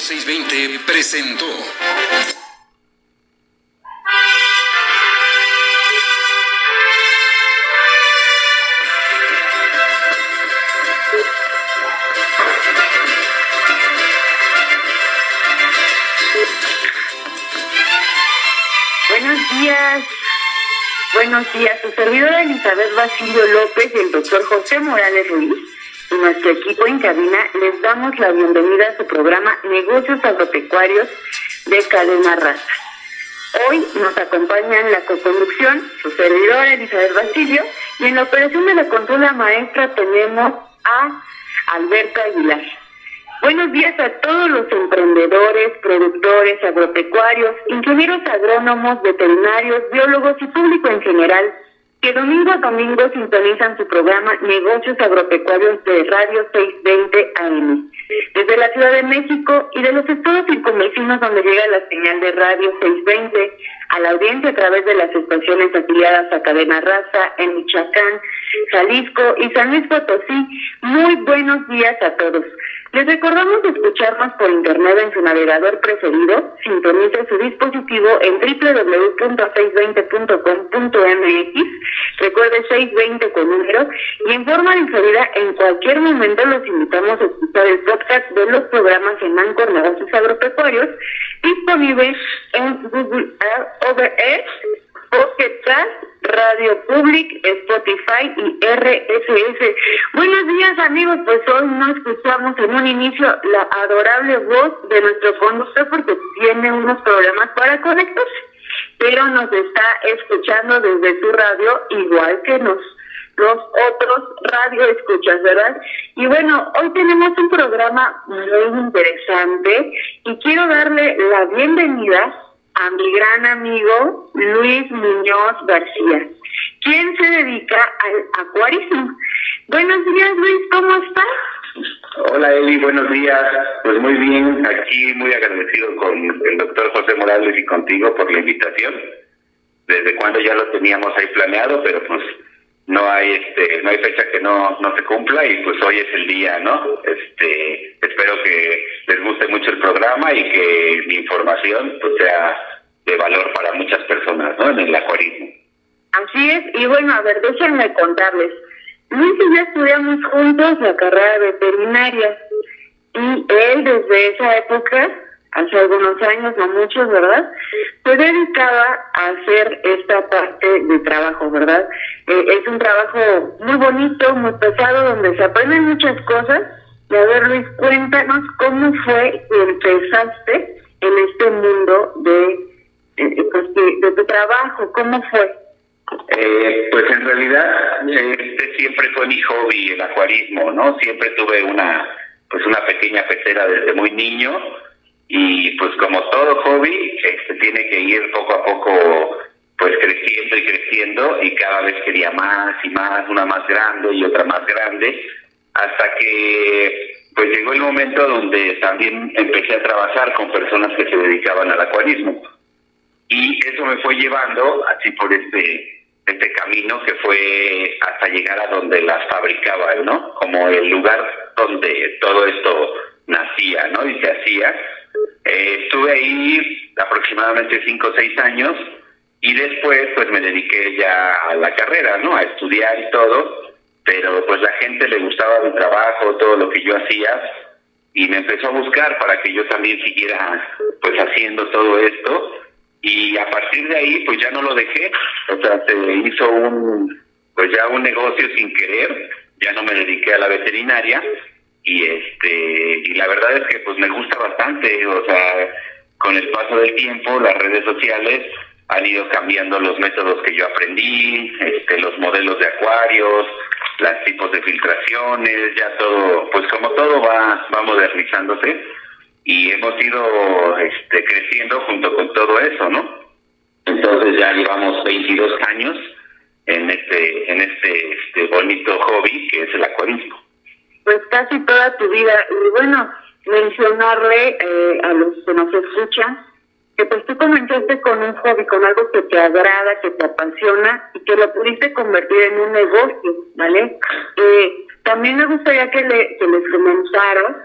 620 presentó Buenos días. Buenos días. Su servidora Elizabeth Basilio López y el doctor José Morales Ruiz nuestro equipo en cabina les damos la bienvenida a su programa Negocios Agropecuarios de Cadena Raza. Hoy nos acompaña en la coconducción su servidora Elizabeth Basilio y en la operación de la consola maestra tenemos a Alberto Aguilar. Buenos días a todos los emprendedores, productores, agropecuarios, ingenieros agrónomos, veterinarios, biólogos y público en general que domingo a domingo sintonizan su programa Negocios Agropecuarios de Radio 620 AM. Desde la Ciudad de México y de los estados circunvecinos donde llega la señal de Radio 620 a la audiencia a través de las estaciones afiliadas a Cadena Raza en Michoacán, Jalisco y San Luis Potosí. Muy buenos días a todos. Les recordamos escucharnos por internet en su navegador preferido. Sintonice su dispositivo en www.620.com.mx. Recuerde 620 con número y en forma diferida en cualquier momento los invitamos a escuchar el podcast de los programas en Anchor Negocios Agropecuarios disponible en Google Over Pocket Cast, Radio Public, Spotify y RSS. Buenos días amigos, pues hoy no escuchamos en un inicio la adorable voz de nuestro conductor porque tiene unos problemas para conectarse, pero nos está escuchando desde su radio igual que nos los otros radio escuchas, ¿verdad? Y bueno, hoy tenemos un programa muy interesante y quiero darle la bienvenida a mi gran amigo Luis Muñoz García, quien se dedica al acuarismo. Buenos días, Luis, ¿cómo estás? Hola Eli, buenos días. Pues muy bien, aquí muy agradecido con el doctor José Morales y contigo por la invitación. Desde cuando ya lo teníamos ahí planeado, pero pues no hay este no hay fecha que no no se cumpla y pues hoy es el día no este espero que les guste mucho el programa y que mi información pues sea de valor para muchas personas no en el acuarismo. Así es y bueno a ver déjenme contarles. Luis y yo estudiamos juntos la carrera de veterinaria y él desde esa época hace algunos años, no muchos, ¿verdad? Se dedicaba a hacer esta parte de trabajo, ¿verdad? Eh, es un trabajo muy bonito, muy pesado, donde se aprenden muchas cosas. Y a ver, Luis, cuéntanos cómo fue que empezaste en este mundo de, pues, de, de tu trabajo, ¿cómo fue? Eh, pues en realidad este siempre fue mi hobby el acuarismo, ¿no? Siempre tuve una pues una pequeña pecera desde muy niño y pues como todo hobby este tiene que ir poco a poco pues creciendo y creciendo y cada vez quería más y más, una más grande y otra más grande hasta que pues llegó el momento donde también empecé a trabajar con personas que se dedicaban al acuarismo y eso me fue llevando así por este este camino que fue hasta llegar a donde las fabricaban, ¿no? Como el lugar donde todo esto nacía, ¿no? Y se hacía. Eh, estuve ahí aproximadamente cinco o seis años y después pues me dediqué ya a la carrera, ¿no? A estudiar y todo, pero pues la gente le gustaba mi trabajo, todo lo que yo hacía y me empezó a buscar para que yo también siguiera pues haciendo todo esto y a partir de ahí pues ya no lo dejé, o sea, se hizo un pues ya un negocio sin querer, ya no me dediqué a la veterinaria y este y la verdad es que pues me gusta bastante, o sea, con el paso del tiempo las redes sociales han ido cambiando los métodos que yo aprendí, este, los modelos de acuarios, los tipos de filtraciones, ya todo, pues como todo va, va modernizándose y hemos ido este, creciendo junto con todo eso, ¿no? Entonces ya llevamos 22 años en este, en este, este bonito hobby que es el acuarismo. Pues casi toda tu vida. Y bueno, mencionarle eh, a los que nos escuchan que pues tú comenzaste con un hobby, con algo que te agrada, que te apasiona y que lo pudiste convertir en un negocio, ¿vale? Eh, también me gustaría que, le, que les comentaras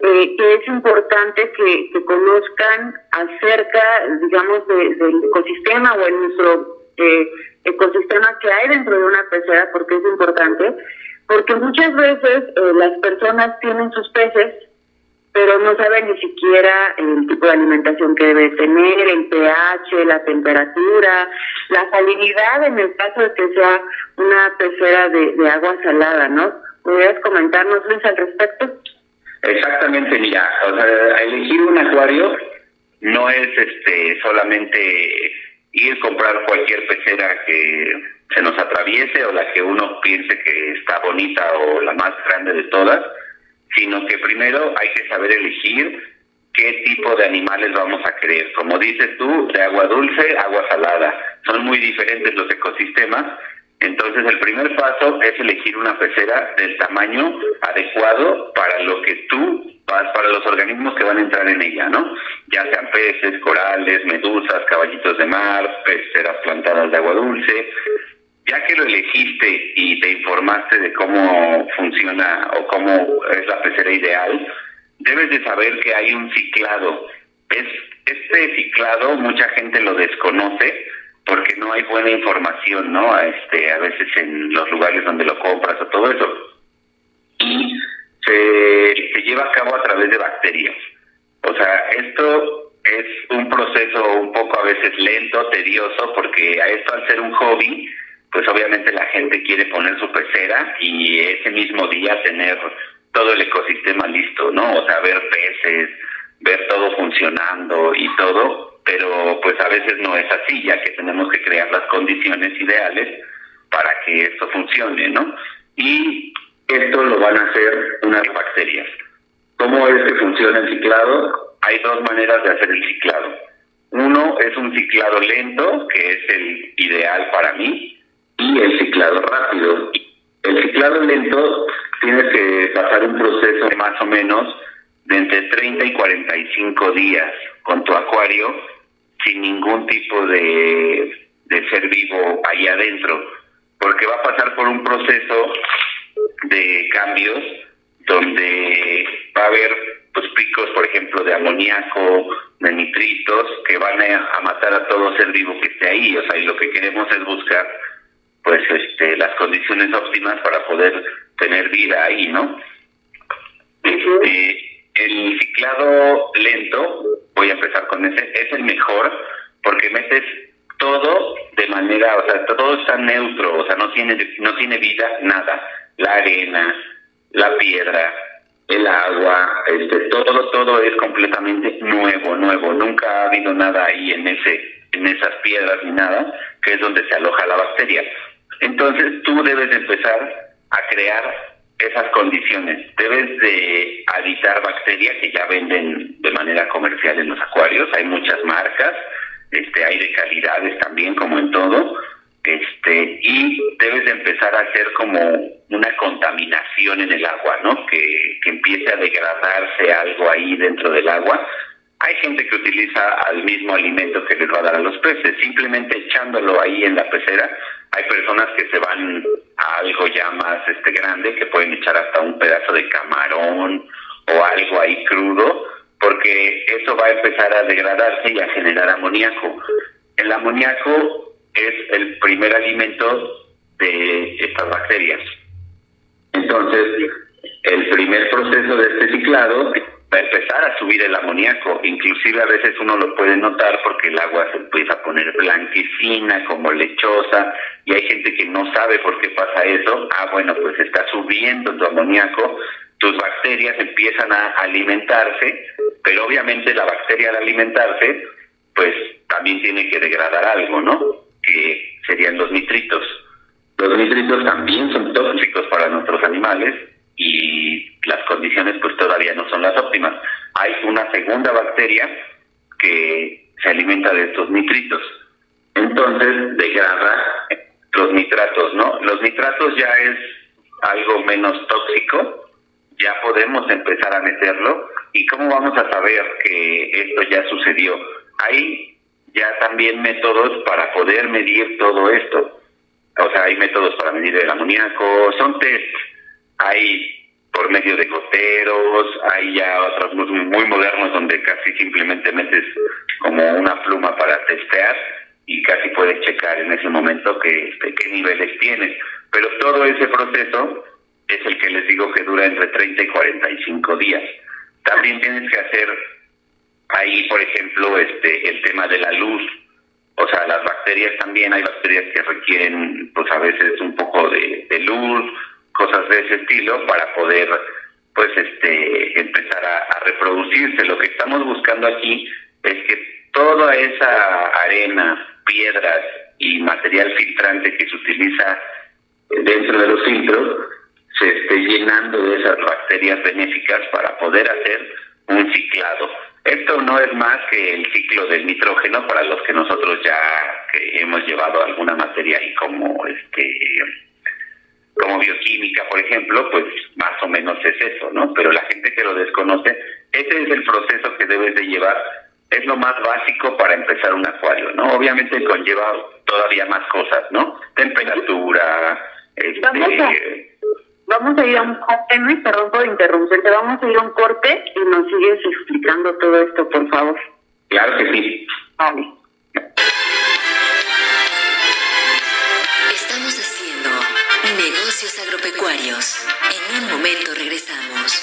eh, que es importante que, que conozcan acerca, digamos, del ecosistema o en nuestro eh, ecosistema que hay dentro de una pecera, porque es importante, porque muchas veces eh, las personas tienen sus peces pero no sabe ni siquiera el tipo de alimentación que debe tener, el pH, la temperatura, la salinidad en el caso de que sea una pecera de, agua salada, ¿no? ¿Podrías comentarnos, Luis, al respecto? Exactamente, mira, o sea, elegir un acuario no es este solamente ir comprar cualquier pecera que se nos atraviese o la que uno piense que está bonita o la más grande de todas, sino que primero hay que saber elegir qué tipo de animales vamos a querer. Como dices tú, de agua dulce, agua salada. Son muy diferentes los ecosistemas. Entonces el primer paso es elegir una pecera del tamaño adecuado para lo que tú vas, para los organismos que van a entrar en ella, ¿no? Ya sean peces, corales, medusas, caballitos de mar, peceras plantadas de agua dulce, ya que lo elegiste y te informaste de cómo funciona o cómo es la pecera ideal, debes de saber que hay un ciclado. Es, este ciclado mucha gente lo desconoce porque no hay buena información, ¿no? Este, a veces en los lugares donde lo compras o todo eso. Y se, se lleva a cabo a través de bacterias. O sea, esto es un proceso un poco a veces lento, tedioso, porque a esto al ser un hobby, pues obviamente la gente quiere poner su pecera y ese mismo día tener todo el ecosistema listo, ¿no? O sea, ver peces, ver todo funcionando y todo, pero pues a veces no es así, ya que tenemos que crear las condiciones ideales para que esto funcione, ¿no? Y esto lo van a hacer unas bacterias. ¿Cómo es que funciona el ciclado? Hay dos maneras de hacer el ciclado. Uno es un ciclado lento, que es el ideal para mí, y el ciclado rápido. El ciclado lento tienes que pasar un proceso más o menos de entre 30 y 45 días con tu acuario sin ningún tipo de, de ser vivo ahí adentro, porque va a pasar por un proceso de cambios donde va a haber pues picos, por ejemplo, de amoníaco, de nitritos, que van a, matar a todo ser vivo que esté ahí. O sea, y lo que queremos es buscar pues este las condiciones óptimas para poder tener vida ahí, ¿no? Este, el ciclado lento, voy a empezar con ese, es el mejor porque metes todo de manera, o sea, todo está neutro, o sea, no tiene no tiene vida nada, la arena, la piedra, el agua, este, todo todo es completamente nuevo, nuevo, nunca ha habido nada ahí en ese en esas piedras ni nada, que es donde se aloja la bacteria. Entonces tú debes empezar a crear esas condiciones. Debes de aditar bacterias que ya venden de manera comercial en los acuarios. Hay muchas marcas, este, hay de calidades también, como en todo. Este, y debes de empezar a hacer como una contaminación en el agua, ¿no? Que, que empiece a degradarse algo ahí dentro del agua. Hay gente que utiliza al mismo alimento que les va a dar a los peces, simplemente echándolo ahí en la pecera hay personas que se van a algo ya más este grande, que pueden echar hasta un pedazo de camarón o algo ahí crudo, porque eso va a empezar a degradarse y a generar amoníaco. El amoníaco es el primer alimento de estas bacterias. Entonces, el primer proceso de este ciclado va a empezar a subir el amoníaco. Inclusive a veces uno lo puede notar porque el agua se empieza a poner blanquecina, como lechosa, y hay gente que no sabe por qué pasa eso. Ah, bueno, pues está subiendo tu amoníaco, tus bacterias empiezan a alimentarse, pero obviamente la bacteria al alimentarse, pues también tiene que degradar algo, ¿no? Que serían los nitritos. Los nitritos también son tóxicos para nuestros animales y las condiciones pues todavía no son las óptimas. Hay una segunda bacteria que se alimenta de estos nitritos. Entonces degrada los nitratos, ¿no? Los nitratos ya es algo menos tóxico, ya podemos empezar a meterlo. ¿Y cómo vamos a saber que esto ya sucedió? Hay ya también métodos para poder medir todo esto. O sea, hay métodos para medir el amoníaco, son test hay por medio de goteros, hay ya otros muy, modernos donde casi simplemente metes como una pluma para testear y casi puedes checar en ese momento que, este, qué niveles tienes. Pero todo ese proceso es el que les digo que dura entre 30 y 45 días. También tienes que hacer ahí, por ejemplo, este el tema de la luz. O sea, las bacterias también, hay bacterias que requieren, pues a veces un poco de luz, cosas de ese estilo para poder pues este empezar a, reproducirse. Lo que estamos buscando aquí es que toda esa arena, piedras y material filtrante que se utiliza dentro de los filtros se esté llenando de esas bacterias benéficas para poder hacer un ciclado. Esto no es más que el ciclo del nitrógeno para los que nosotros ya hemos llevado alguna materia ahí como este como bioquímica, por ejemplo, pues más o menos es eso, ¿no? Pero la gente que lo desconoce, ese es el proceso que debes de llevar, es lo más básico para empezar un acuario, ¿no? Obviamente conlleva todavía más cosas, ¿no? Temperatura, este... Vamos a, ir a un corte, no perdón por interrumpirte, vamos a ir a un corte y nos sigues explicando todo esto, por favor. Claro que sí. Vale. Agropecuarios. En un momento regresamos.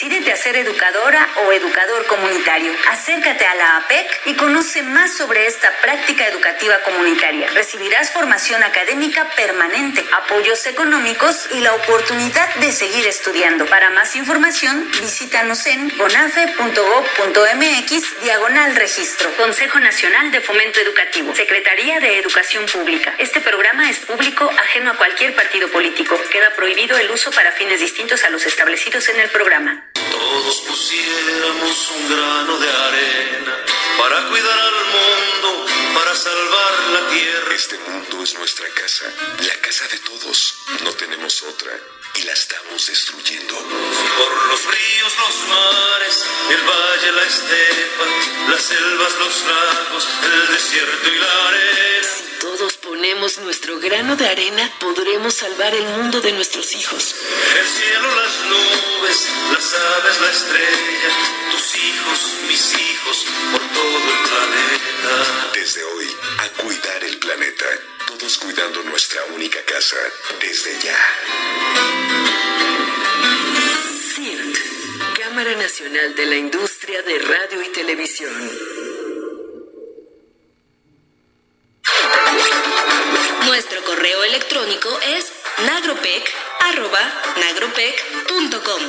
Decídete a ser educadora o educador comunitario. Acércate a la APEC y conoce más sobre esta práctica educativa comunitaria. Recibirás formación académica permanente, apoyos económicos y la oportunidad de seguir estudiando. Para más información, visítanos en bonafe.gov.mx diagonal registro. Consejo Nacional de Fomento Educativo. Secretaría de Educación Pública. Este programa es público ajeno a cualquier partido político. Queda prohibido el uso para fines distintos a los establecidos en el programa todos pusiéramos un grano de arena para cuidar al mundo, para salvar la tierra. Este mundo es nuestra casa, la casa de todos. No tenemos otra y la estamos destruyendo. Por los ríos, los mares, el valle, la estepa, las selvas, los lagos, el desierto y la arena. Ponemos nuestro grano de arena, podremos salvar el mundo de nuestros hijos. El cielo, las nubes, las aves, la estrella, tus hijos, mis hijos, por todo el planeta. Desde hoy, a cuidar el planeta todos cuidando nuestra única casa desde ya. CIRT, Cámara Nacional de la Industria de Radio y Televisión. Nuestro correo electrónico es nagropec.com.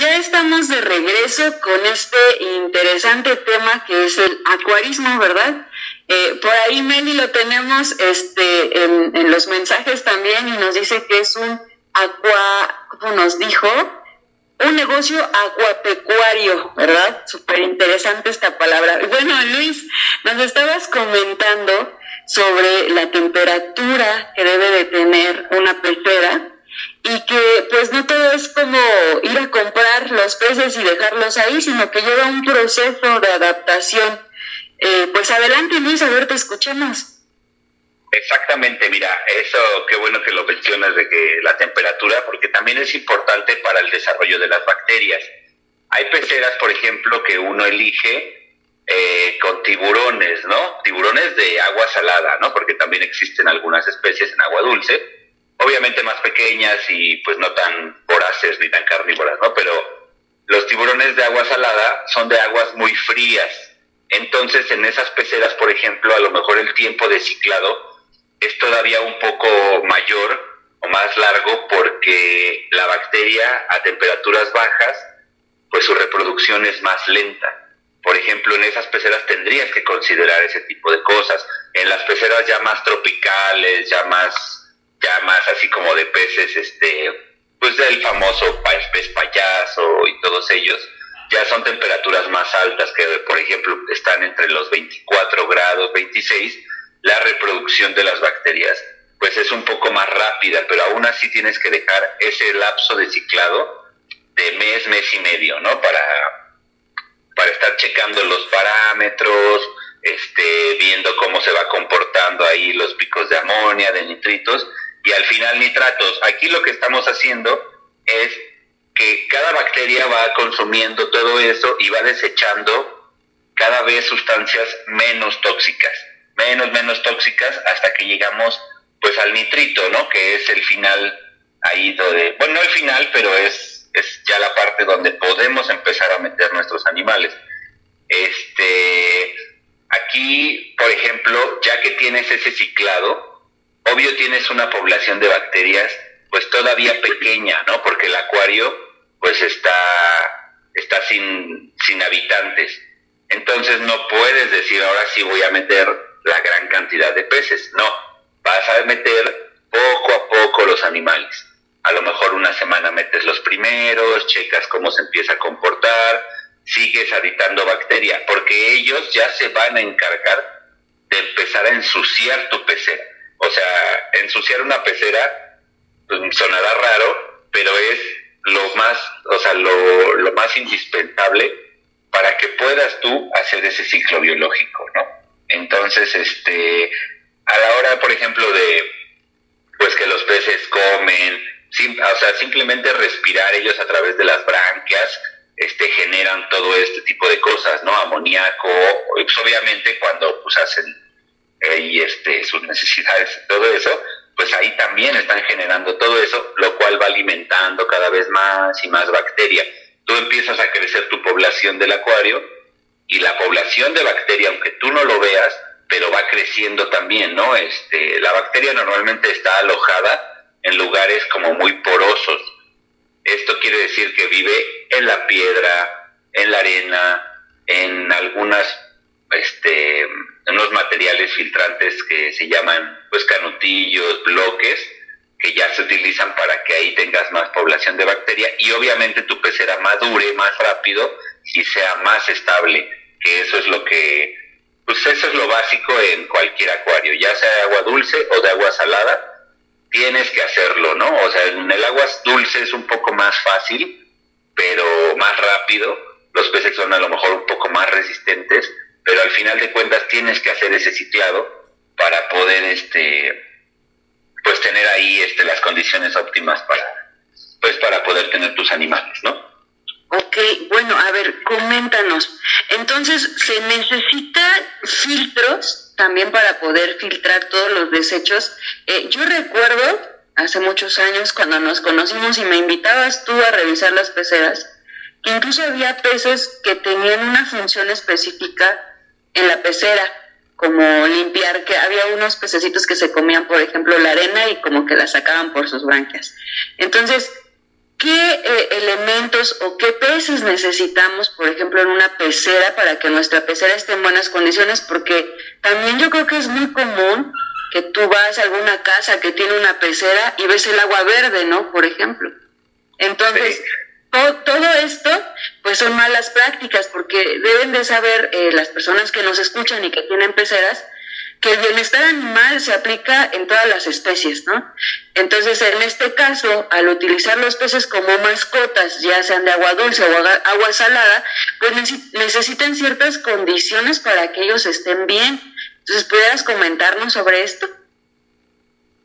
ya estamos de regreso con este interesante tema que es el acuarismo, ¿verdad? Eh, por ahí Meli lo tenemos este, en, los mensajes también y nos dice que es un aqua, como nos dijo, un negocio acuapecuario, ¿verdad? Súper interesante esta palabra. Bueno, Luis, nos estabas comentando sobre la temperatura que debe de tener una pecera y que pues no todo es como ir a comprar los peces y dejarlos ahí, sino que lleva un proceso de adaptación. Eh, pues adelante Luis, a ver, te escuchamos. Exactamente, mira, eso qué bueno que lo mencionas de que la temperatura, porque también es importante para el desarrollo de las bacterias. Hay peceras, por ejemplo, que uno elige eh, con tiburones, ¿no? Tiburones de agua salada, ¿no? Porque también existen algunas especies en agua dulce obviamente más pequeñas y pues no tan voraces ni tan carnívoras, ¿no? Pero los tiburones de agua salada son de aguas muy frías. Entonces en esas peceras, por ejemplo, a lo mejor el tiempo de ciclado es todavía un poco mayor o más largo porque la bacteria a temperaturas bajas, pues su reproducción es más lenta. Por ejemplo, en esas peceras tendrías que considerar ese tipo de cosas. En las peceras ya más tropicales, ya más ya más así como de peces, este, pues del famoso pez payaso y todos ellos, ya son temperaturas más altas que, por ejemplo, están entre los 24 grados, 26, la reproducción de las bacterias pues es un poco más rápida, pero aún así tienes que dejar ese lapso de ciclado de mes, mes y medio, ¿no? Para, para estar checando los parámetros, este, viendo cómo se va comportando ahí los picos de amonia, de nitritos, y al final nitratos. Aquí lo que estamos haciendo es que cada bacteria va consumiendo todo eso y va desechando cada vez sustancias menos tóxicas, menos, menos tóxicas hasta que llegamos pues al nitrito, ¿no? Que es el final ahí donde, bueno, no el final, pero es, es ya la parte donde podemos empezar a meter nuestros animales. Este, aquí, por ejemplo, ya que tienes ese ciclado, obvio tienes una población de bacterias pues todavía pequeña, ¿no? Porque el acuario pues está, está sin, sin habitantes. Entonces no puedes decir ahora sí voy a meter la gran cantidad de peces. No, vas a meter poco a poco los animales. A lo mejor una semana metes los primeros, checas cómo se empieza a comportar, sigues habitando bacteria, porque ellos ya se van a encargar de empezar a ensuciar tu pecera. O sea, ensuciar una pecera pues, sonará raro, pero es lo más, o sea, lo, lo más indispensable para que puedas tú hacer ese ciclo biológico, ¿no? Entonces, este, a la hora, por ejemplo, de, pues que los peces comen, o sea, simplemente respirar ellos a través de las branquias, este, generan todo este tipo de cosas, ¿no? Amoníaco, pues obviamente cuando pues hacen y este, sus necesidades, todo eso, pues ahí también están generando todo eso, lo cual va alimentando cada vez más y más bacteria. Tú empiezas a crecer tu población del acuario y la población de bacteria, aunque tú no lo veas, pero va creciendo también, ¿no? Este, la bacteria normalmente está alojada en lugares como muy porosos. Esto quiere decir que vive en la piedra, en la arena, en algunas este, unos materiales filtrantes que se llaman pues canutillos, bloques, que ya se utilizan para que ahí tengas más población de bacteria y obviamente tu pecera madure más rápido y sea más estable, que eso es lo que, pues eso es lo básico en cualquier acuario, ya sea de agua dulce o de agua salada, tienes que hacerlo, ¿no? O sea, en el agua dulce es un poco más fácil, pero más rápido, los peces son a lo mejor un poco más resistentes, pero al final de cuentas tienes que hacer ese ciclado para poder este pues tener ahí este las condiciones óptimas para pues para poder tener tus animales, ¿no? Ok, bueno, a ver, coméntanos. Entonces, ¿se necesitan filtros también para poder filtrar todos los desechos? Eh, yo recuerdo hace muchos años cuando nos conocimos y me invitabas tú a revisar las peceras, que incluso había peces que tenían una función específica en la pecera, como limpiar, que había unos pececitos que se comían, por ejemplo, la arena y como que la sacaban por sus branquias. Entonces, ¿qué eh, elementos o qué peces necesitamos, por ejemplo, en una pecera para que nuestra pecera esté en buenas condiciones? Porque también yo creo que es muy común que tú vas a alguna casa que tiene una pecera y ves el agua verde, ¿no? Por ejemplo. Entonces, todo, esto, pues son malas prácticas, porque deben de saber eh, las personas que nos escuchan y que tienen peceras, que el bienestar animal se aplica en todas las especies, ¿no? Entonces, en este caso, al utilizar los peces como mascotas, ya sean de agua dulce o agua salada, pues necesitan ciertas condiciones para que ellos estén bien. Entonces, ¿pudieras comentarnos sobre esto?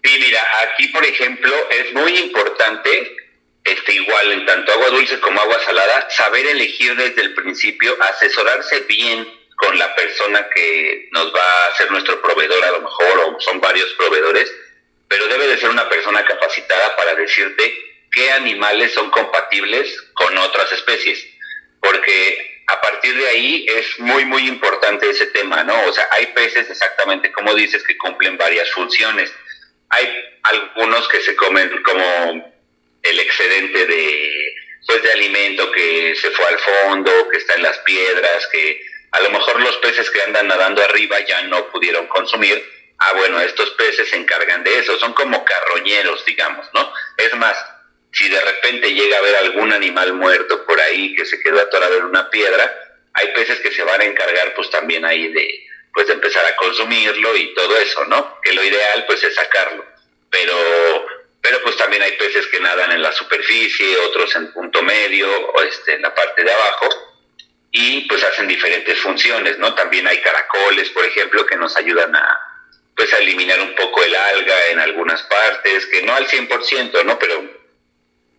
Sí, mira, aquí, por ejemplo, es muy importante este, igual en tanto agua dulce como agua salada, saber elegir desde el principio, asesorarse bien con la persona que nos va a ser nuestro proveedor, a lo mejor, o son varios proveedores, pero debe de ser una persona capacitada para decirte qué animales son compatibles con otras especies, porque a partir de ahí es muy, muy importante ese tema, ¿no? O sea, hay peces exactamente como dices que cumplen varias funciones. Hay algunos que se comen como el excedente de, pues, de alimento que se fue al fondo, que está en las piedras, que a lo mejor los peces que andan nadando arriba ya no pudieron consumir. Ah, bueno, estos peces se encargan de eso, son como carroñeros, digamos, ¿no? Es más, si de repente llega a haber algún animal muerto por ahí que se quedó atorado en una piedra, hay peces que se van a encargar pues también ahí de pues de empezar a consumirlo y todo eso, ¿no? Que lo ideal pues es sacarlo. Pero pero pues también hay peces que nadan en la superficie, otros en punto medio o este, en la parte de abajo y pues hacen diferentes funciones, ¿no? También hay caracoles, por ejemplo, que nos ayudan a pues eliminar un poco el alga en algunas partes, que no al 100%, ¿no? Pero,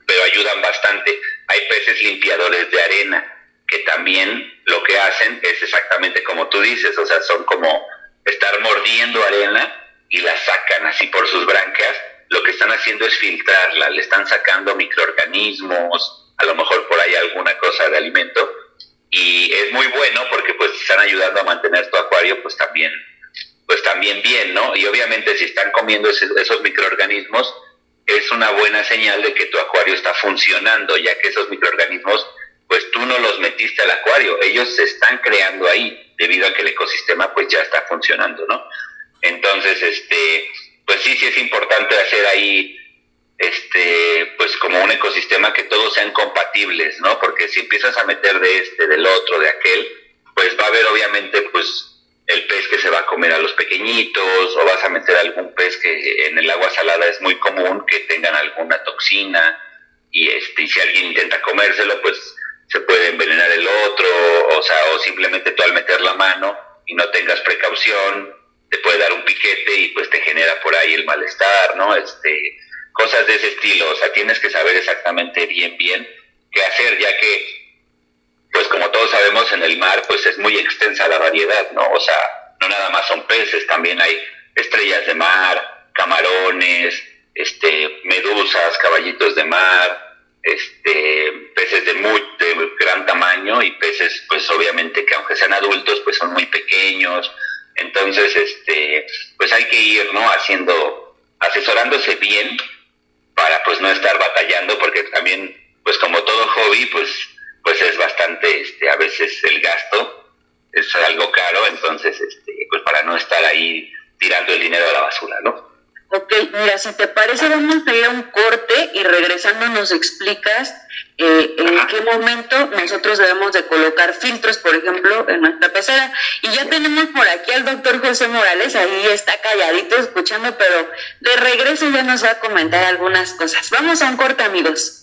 pero ayudan bastante. Hay peces limpiadores de arena, que también lo que hacen es exactamente como tú dices, o sea, son como estar mordiendo arena y la sacan así por sus branquias lo que están haciendo es filtrarla, le están sacando microorganismos, a lo mejor por ahí alguna cosa de alimento, y es muy bueno porque pues están ayudando a mantener tu acuario pues también, pues también bien, ¿no? Y obviamente si están comiendo esos microorganismos, es una buena señal de que tu acuario está funcionando, ya que esos microorganismos, pues tú no los metiste al acuario, ellos se están creando ahí, debido a que el ecosistema pues ya está funcionando, ¿no? Entonces, este, pues sí, sí es importante hacer ahí este pues como un ecosistema que todos sean compatibles, ¿no? Porque si empiezas a meter de este, del otro, de aquel, pues va a haber obviamente pues el pez que se va a comer a los pequeñitos o vas a meter algún pez que en el agua salada es muy común que tengan alguna toxina y este y si alguien intenta comérselo pues se puede envenenar el otro, o sea, o simplemente tú al meter la mano y no tengas precaución, puede dar un piquete y pues te genera por ahí el malestar, ¿no? Este, cosas de ese estilo, o sea, tienes que saber exactamente bien, bien qué hacer, ya que, pues como todos sabemos, en el mar, pues es muy extensa la variedad, ¿no? O sea, no nada más son peces, también hay estrellas de mar, camarones, este, medusas, caballitos de mar, este, peces de muy de gran tamaño y peces, pues obviamente que aunque sean adultos, pues son muy pequeños, entonces, este, pues hay que ir, ¿no? Haciendo, asesorándose bien para pues no estar batallando, porque también, pues como todo hobby, pues, pues es bastante, este, a veces el gasto es algo caro, entonces, este, pues para no estar ahí tirando el dinero a la basura, ¿no? Ok, mira, si te parece, vamos a ir a un corte y regresando nos explicas eh, en qué momento nosotros debemos de colocar filtros, por ejemplo, en nuestra pecera. Y ya tenemos por aquí al doctor José Morales, ahí está calladito escuchando, pero de regreso ya nos va a comentar algunas cosas. Vamos a un corte, amigos.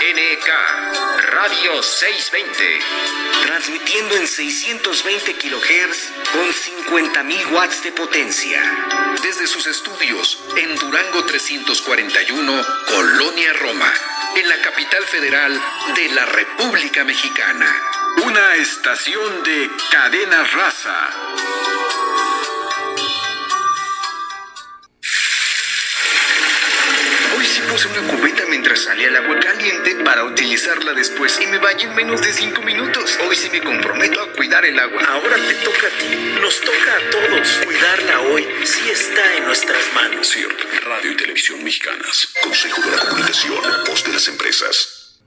XENK Radio 620. Transmitiendo en 620 kHz con 50.000 watts de potencia. Desde sus estudios en Durango 341, Colonia Roma, en la capital federal de la República Mexicana. Una estación de cadena raza. Hoy sí una mientras salía el agua caliente para utilizarla después y me bañé en menos de 5 minutos. Hoy sí me comprometo a cuidar el agua. Ahora te toca a ti, nos toca a todos. Cuidarla hoy sí está en nuestras manos. CIRT, Radio y Televisión Mexicanas. Consejo de la Comunicación, voz de las empresas.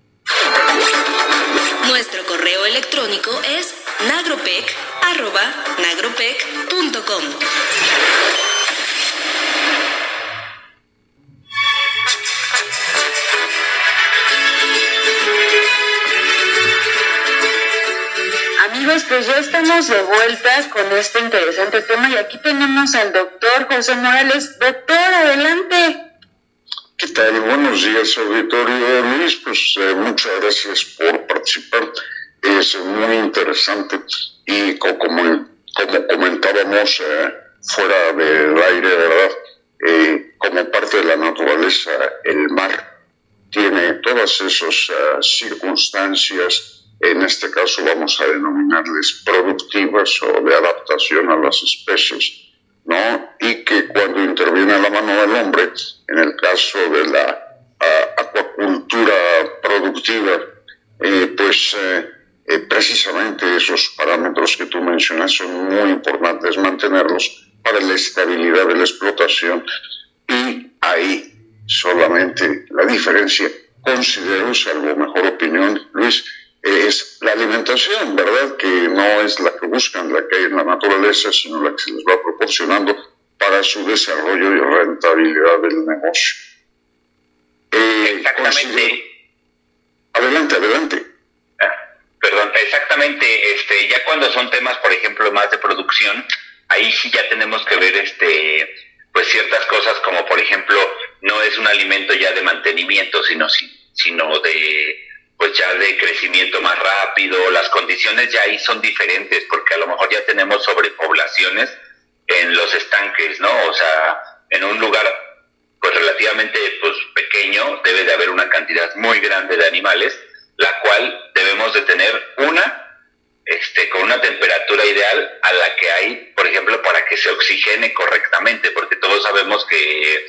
Nuestro correo electrónico es nagropec.nagropec.com. estamos de vuelta con este interesante tema y aquí tenemos al doctor José Morales. Doctor, adelante. ¿Qué tal? Buenos días, auditorio. Luis, pues eh, muchas gracias por participar. Es muy interesante y como, como comentábamos eh, fuera del aire, ¿verdad? Eh, como parte de la naturaleza, el mar tiene todas esas circunstancias, en este caso vamos a denominarles productivas o de adaptación a las especies ¿no? Y que cuando interviene la mano del hombre, en el caso de la acuacultura productiva, eh, pues eh, eh, precisamente esos parámetros que tú mencionas son muy importantes mantenerlos para la estabilidad de la explotación. Y ahí solamente la diferencia, considero, salvo mejor opinión, Luis, es la alimentación, ¿verdad? Que no es la que buscan, la que hay en la naturaleza, sino la que se les va proporcionando para su desarrollo y rentabilidad del negocio. Eh, exactamente. Adelante, adelante. Ah, perdón, exactamente. Este, ya cuando son temas, por ejemplo, más de producción, ahí sí ya tenemos que ver, este, pues ciertas cosas como, por ejemplo, no es un alimento ya de mantenimiento, sino, sino de pues ya de crecimiento más rápido, las condiciones ya ahí son diferentes porque a lo mejor ya tenemos sobrepoblaciones en los estanques, ¿no? O sea, en un lugar pues relativamente pues pequeño debe de haber una cantidad muy grande de animales, la cual debemos de tener una este con una temperatura ideal a la que hay, por ejemplo, para que se oxigene correctamente, porque todos sabemos que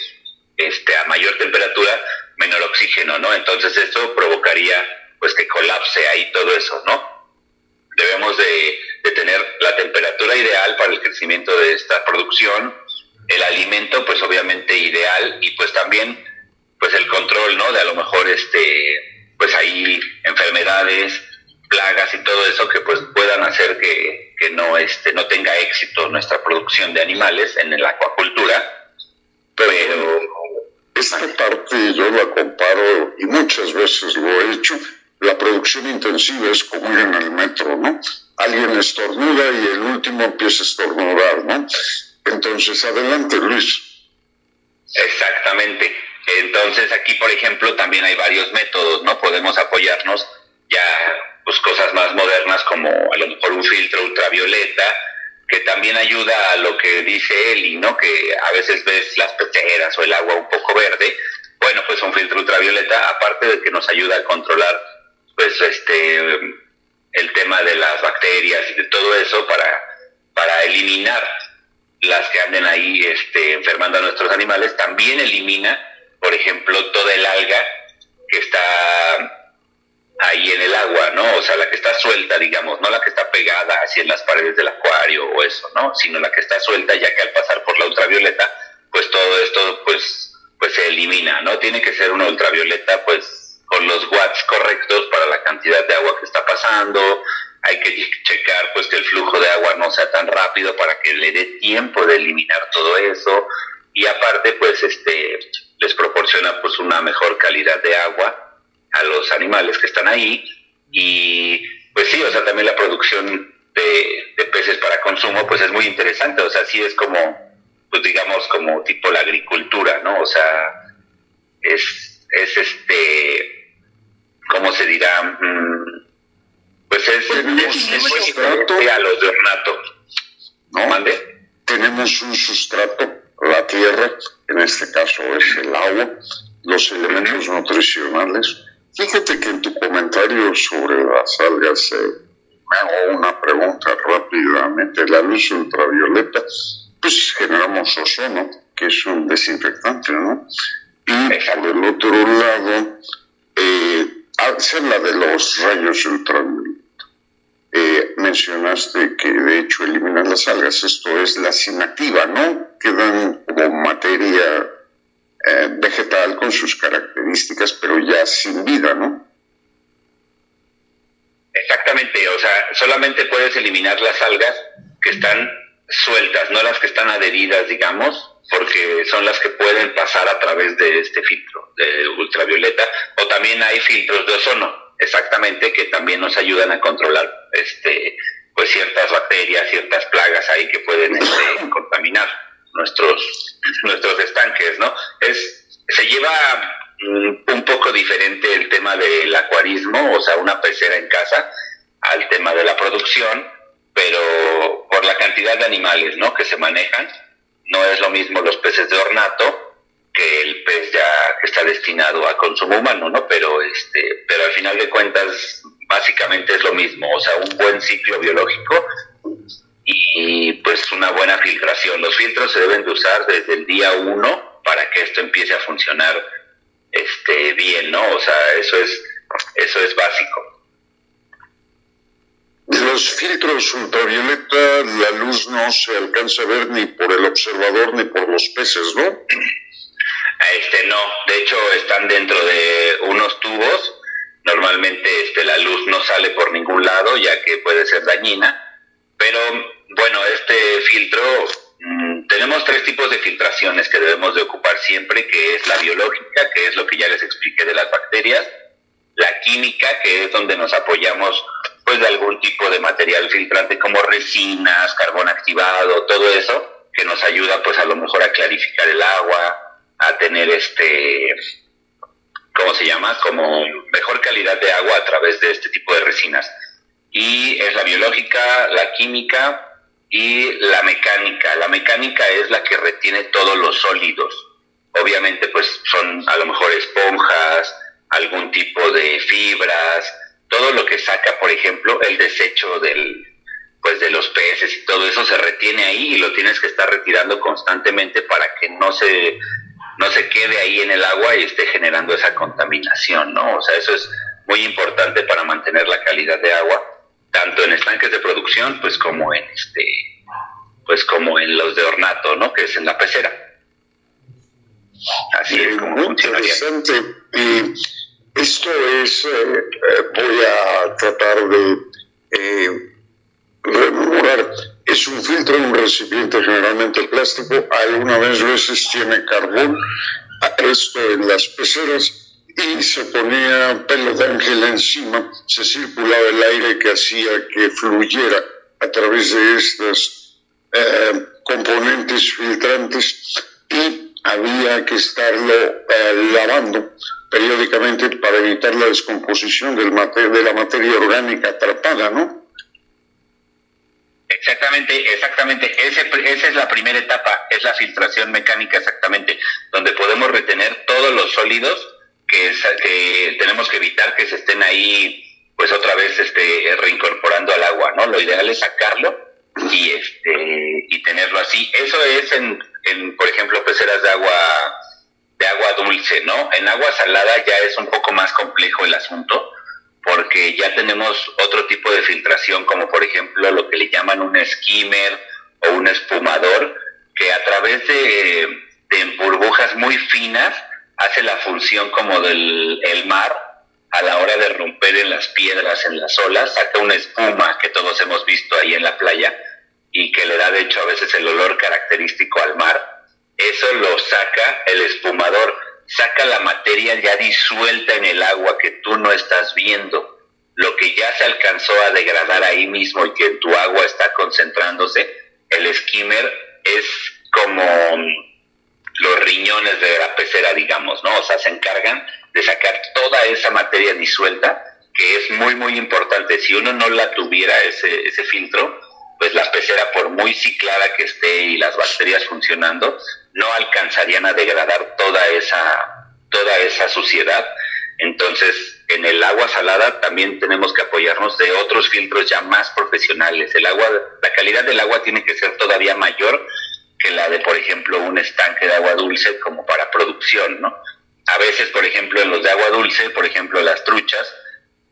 este a mayor temperatura menor oxígeno, ¿no? Entonces esto provocaría pues que colapse ahí todo eso, ¿no? Debemos de, tener la temperatura ideal para el crecimiento de esta producción, el alimento pues obviamente ideal y pues también pues el control, ¿no? De a lo mejor este, pues ahí enfermedades, plagas y todo eso que pues puedan hacer que, que no, este, no tenga éxito nuestra producción de animales en la acuacultura, pero... Esta parte yo la comparo y muchas veces lo he hecho la producción intensiva es como ir en el metro, ¿no? Alguien estornuda y el último empieza a estornudar, ¿no? Entonces, adelante, Luis. Exactamente. Entonces, aquí, por ejemplo, también hay varios métodos, ¿no? Podemos apoyarnos ya, pues, cosas más modernas como a lo mejor un filtro ultravioleta, que también ayuda a lo que dice Eli, ¿no? Que a veces ves las peceras o el agua un poco verde. Bueno, pues un filtro ultravioleta, aparte de que nos ayuda a controlar pues este el tema de las bacterias y de todo eso para, para eliminar las que anden ahí este, enfermando a nuestros animales, también elimina, por ejemplo, toda el alga que está ahí en el agua, ¿no? O sea, la que está suelta, digamos, no la que está pegada así en las paredes del acuario o eso, ¿no? Sino la que está suelta, ya que al pasar por la ultravioleta, pues todo esto, pues, pues se elimina, ¿no? Tiene que ser una ultravioleta, pues, con los watts correctos para la cantidad de agua que está pasando. Hay que checar pues que el flujo de agua no sea tan rápido para que le dé tiempo de eliminar todo eso y aparte pues este les proporciona pues una mejor calidad de agua a los animales que están ahí y pues sí, o sea, también la producción de, peces para consumo pues es muy interesante, o sea, sí es como pues digamos como tipo la agricultura, ¿no? O sea, es, es este ¿cómo se dirá? Mm, pues es, es, sustrato a los de ornato. ¿No? ¿Mande? Tenemos un sustrato, la tierra, en este caso es el agua, los elementos nutricionales. Fíjate que en tu comentario sobre las algas eh, me hago una pregunta rápidamente. La luz ultravioleta, pues generamos ozono, que es un desinfectante, ¿no? Y por el otro lado, eh, se habla de los rayos ultravioleta. Eh, mencionaste que de hecho eliminan las algas, esto es la inactiva, ¿no? Quedan como materia eh, vegetal con sus características, pero ya sin vida, ¿no? Exactamente, o sea, solamente puedes eliminar las algas que están sueltas, no las que están adheridas, digamos, son las que pueden pasar a través de este filtro de ultravioleta, o también hay filtros de ozono, exactamente, que también nos ayudan a controlar este pues ciertas bacterias, ciertas plagas ahí que pueden este, contaminar nuestros, nuestros estanques, ¿no? Es, se lleva mm, un poco diferente el tema del acuarismo, o sea, una pecera en casa, al tema de la producción, pero por la cantidad de animales, ¿no? Que se manejan, no es lo mismo los peces de ornato que el pez ya está destinado a consumo humano, ¿no? Pero este, pero al final de cuentas básicamente es lo mismo, o sea, un buen ciclo biológico y pues una buena filtración. Los filtros se deben de usar desde el día uno para que esto empiece a funcionar este bien, ¿no? O sea, eso es eso es básico. Los filtros ultravioleta, la luz no se alcanza a ver ni por el observador ni por los peces, ¿no? Este no, de hecho están dentro de unos tubos. Normalmente este la luz no sale por ningún lado ya que puede ser dañina, pero bueno, este filtro mm, tenemos tres tipos de filtraciones que debemos de ocupar siempre, que es la biológica, que es lo que ya les expliqué de las bacterias, la química, que es donde nos apoyamos pues de algún tipo de material filtrante como resinas, carbón activado, todo eso que nos ayuda pues a lo mejor a clarificar el agua, a tener este, ¿cómo se llama? Como mejor calidad de agua a través de este tipo de resinas. Y es la biológica, la química y la mecánica. La mecánica es la que retiene todos los sólidos. Obviamente pues son a lo mejor esponjas, algún tipo de fibras, todo lo que saca, por ejemplo, el desecho del, pues de los peces y todo eso se retiene ahí y lo tienes que estar retirando constantemente para que no se no se quede ahí en el agua y esté generando esa contaminación, ¿no? O sea, eso es muy importante para mantener la calidad de agua, tanto en estanques de producción, pues como en este, pues como en los de ornato, ¿no? Que es en la pecera. Así es como muy interesante. Esto es, eh, eh, voy a tratar de eh, rememorar es un filtro en un recipiente generalmente plástico, algunas veces tiene carbón, esto en las peceras, y se ponía pelo de ángel encima, se circulaba el aire que hacía que fluyera a través de estos eh, componentes filtrantes y había que estarlo eh, lavando periódicamente para evitar la descomposición del de la materia orgánica atrapada, ¿no? Exactamente, exactamente. Ese, esa es la primera etapa, es la filtración mecánica exactamente, donde podemos retener todos los sólidos que, tenemos que evitar que se estén ahí, pues otra vez este, reincorporando al agua, ¿no? Lo ideal es sacarlo y este y tenerlo así. Eso es en, por ejemplo, peceras de agua de agua dulce, ¿no? En agua salada ya es un poco más complejo el asunto porque ya tenemos otro tipo de filtración, como por ejemplo lo que le llaman un skimmer o un espumador, que a través de, burbujas muy finas hace la función como del el mar a la hora de romper en las piedras, en las olas, saca una espuma que todos hemos visto ahí en la playa y que le da de hecho a veces el olor característico al mar. Eso lo saca el espumador saca la materia ya disuelta en el agua que tú no estás viendo. Lo que ya se alcanzó a degradar ahí mismo y que en tu agua está concentrándose, el skimmer es como los riñones de la pecera, digamos, ¿no? O sea, se encargan de sacar toda esa materia disuelta, que es muy, muy importante. Si uno no la tuviera ese, ese filtro, pues la pecera, por muy ciclada que esté y las bacterias funcionando, no alcanzarían a degradar toda esa, toda esa suciedad. Entonces, en el agua salada también tenemos que apoyarnos de otros filtros ya más profesionales. El agua, la calidad del agua tiene que ser todavía mayor que la de, por ejemplo, un estanque de agua dulce como para producción, ¿no? A veces, por ejemplo, en los de agua dulce, por ejemplo, las truchas,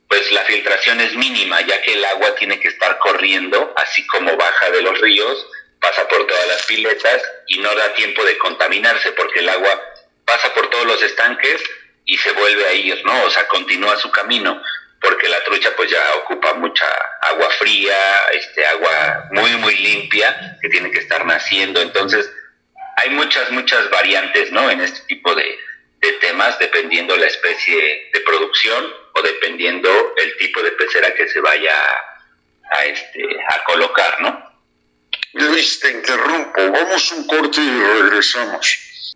pues la filtración es mínima, ya que el agua tiene que estar corriendo, así como baja de los ríos, pasa por todas las piletas y no da tiempo de contaminarse porque el agua pasa por todos los estanques y se vuelve a ellos, ¿no? O sea, continúa su camino porque la trucha pues ya ocupa mucha agua fría, este agua muy muy limpia que tiene que estar naciendo, entonces hay muchas muchas variantes, ¿no? En este tipo de, de temas dependiendo la especie de producción o dependiendo el tipo de pecera que se vaya a, este, a colocar, ¿no? Luis, te interrumpo. Vamos un corte y regresamos.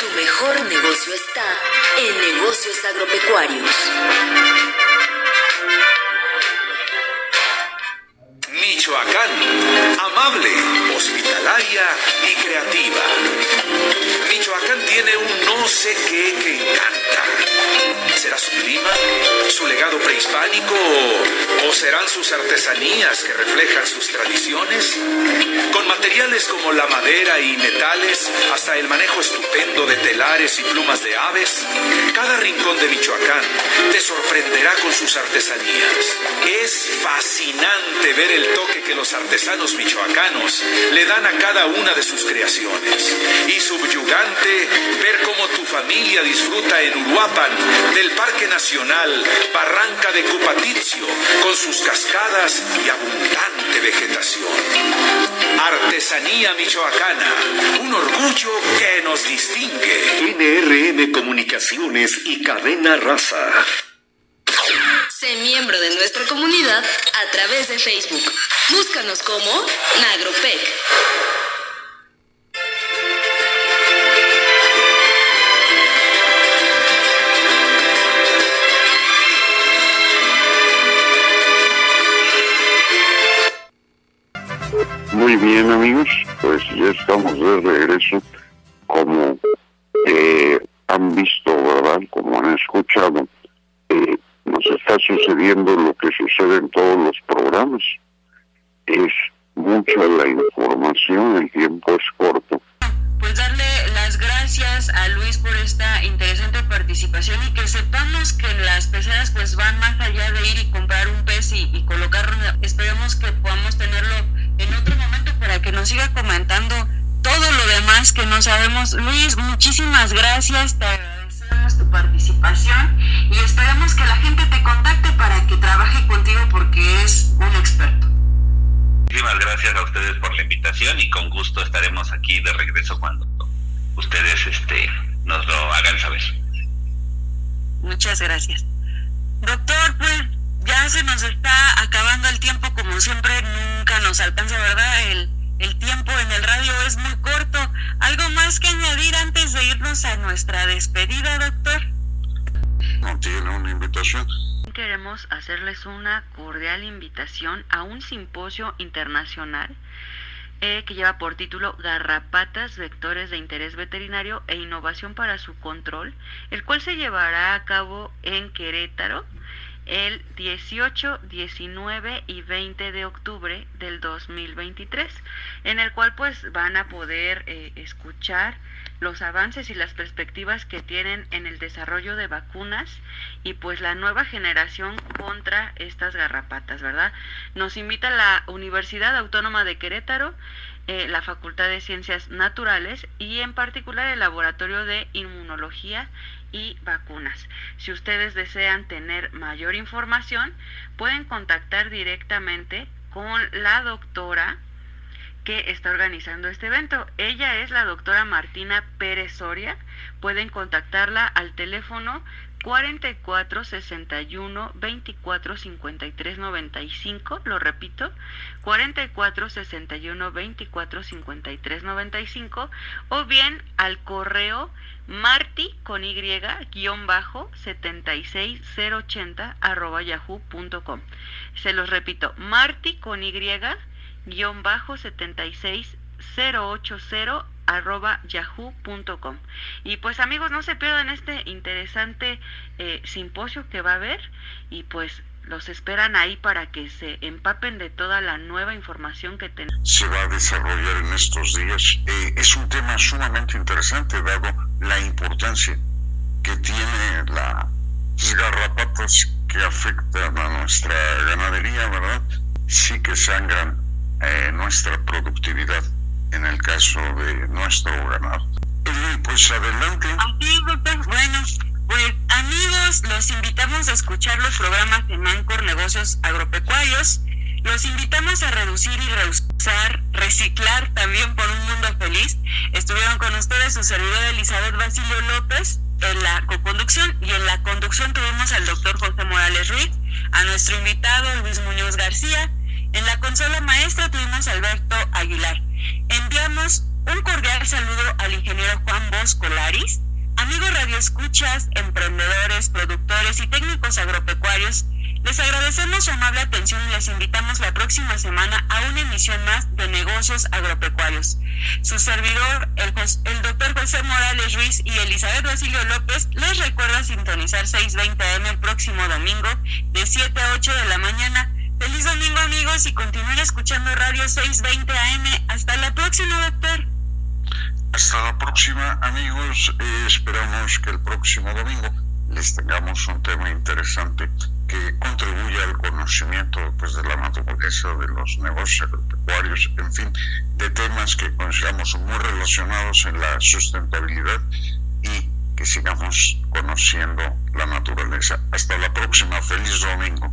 Tu mejor negocio está en negocios agropecuarios. Michoacán, amable, hospitalaria y creativa. Michoacán tiene un no sé qué que encanta. ¿Será su clima, su legado prehispánico o serán sus artesanías que reflejan sus tradiciones? Con materiales como la madera y metales, hasta el manejo estupendo de telares y plumas de aves, cada rincón de Michoacán te sorprenderá con sus artesanías. Es fascinante ver el toque que los artesanos michoacanos le dan a cada una de sus creaciones. Y subyugante ver cómo tu familia disfruta en Uruapan del Parque Nacional Barranca de Cupatizio con sus cascadas y abundante vegetación. Artesanía michoacana, un orgullo que nos distingue. NRM Comunicaciones y Cadena Raza. Sé miembro de nuestra comunidad a través de Facebook. Búscanos como Nagropec. Regreso. Luis, muchísimas gracias, te agradecemos tu participación y esperamos que la gente te contacte para que trabaje contigo porque es un experto. Muchísimas gracias a ustedes por la invitación y con gusto estaremos aquí de regreso cuando ustedes este, nos lo hagan saber. Muchas gracias. Nuestra despedida, doctor? No tiene una invitación. Queremos hacerles una cordial invitación a un simposio internacional eh, que lleva por título Garrapatas, Vectores de Interés Veterinario e Innovación para su Control, el cual se llevará a cabo en Querétaro el 18, 19 y 20 de octubre del 2023, en el cual pues van a poder eh, escuchar los avances y las perspectivas que tienen en el desarrollo de vacunas y pues la nueva generación contra estas garrapatas, ¿verdad? Nos invita la Universidad Autónoma de Querétaro, eh, la Facultad de Ciencias Naturales y en particular el Laboratorio de Inmunología y Vacunas. Si ustedes desean tener mayor información, pueden contactar directamente con la doctora que está organizando este evento. Ella es la doctora Martina Pérez Soria. Pueden contactarla al teléfono 44 61 24 53 95, lo repito, 44 61 24 53 95 o bien al correo marti con y guion bajo 76080 arroba yahoo.com. Se los repito, marti con y guion bajo 76080 arroba yahoo.com y pues amigos no se pierdan este interesante eh, simposio que va a haber y pues los esperan ahí para que se empapen de toda la nueva información que tenemos. Se va a desarrollar en estos días. Eh, es un tema sumamente interesante dado la importancia que tiene las garrapatas que afectan a nuestra ganadería, ¿verdad? Sí que sangran eh, nuestra productividad en el caso de nuestro ganado. Pues adelante. Bueno, pues amigos, los invitamos a escuchar los programas de Mancor Negocios Agropecuarios. Los invitamos a reducir y reusar, reciclar también por un mundo feliz. Estuvieron con ustedes su servidora Elizabeth Basilio López en la coconducción y en la conducción tuvimos al doctor José Morales Ruiz. a nuestro invitado Luis Muñoz García. En la consola maestra tuvimos Alberto Aguilar. Enviamos un cordial saludo al ingeniero Juan Bosco Laris. Amigos radioescuchas, emprendedores, productores y técnicos agropecuarios, les agradecemos su amable atención y les invitamos la próxima semana a una emisión más de Negocios Agropecuarios. Su servidor, el, el doctor José Morales Ruiz y Elizabeth Basilio López, les recuerda sintonizar 6.20 am el próximo domingo de 7 a 8 de la mañana. Feliz domingo amigos y continúen escuchando Radio 620 AM. Hasta la próxima, doctor. Hasta la próxima amigos. Eh, esperamos que el próximo domingo les tengamos un tema interesante que contribuya al conocimiento pues, de la naturaleza de los negocios agropecuarios, en fin, de temas que consideramos muy relacionados en la sustentabilidad y que sigamos conociendo la naturaleza. Hasta la próxima, feliz domingo.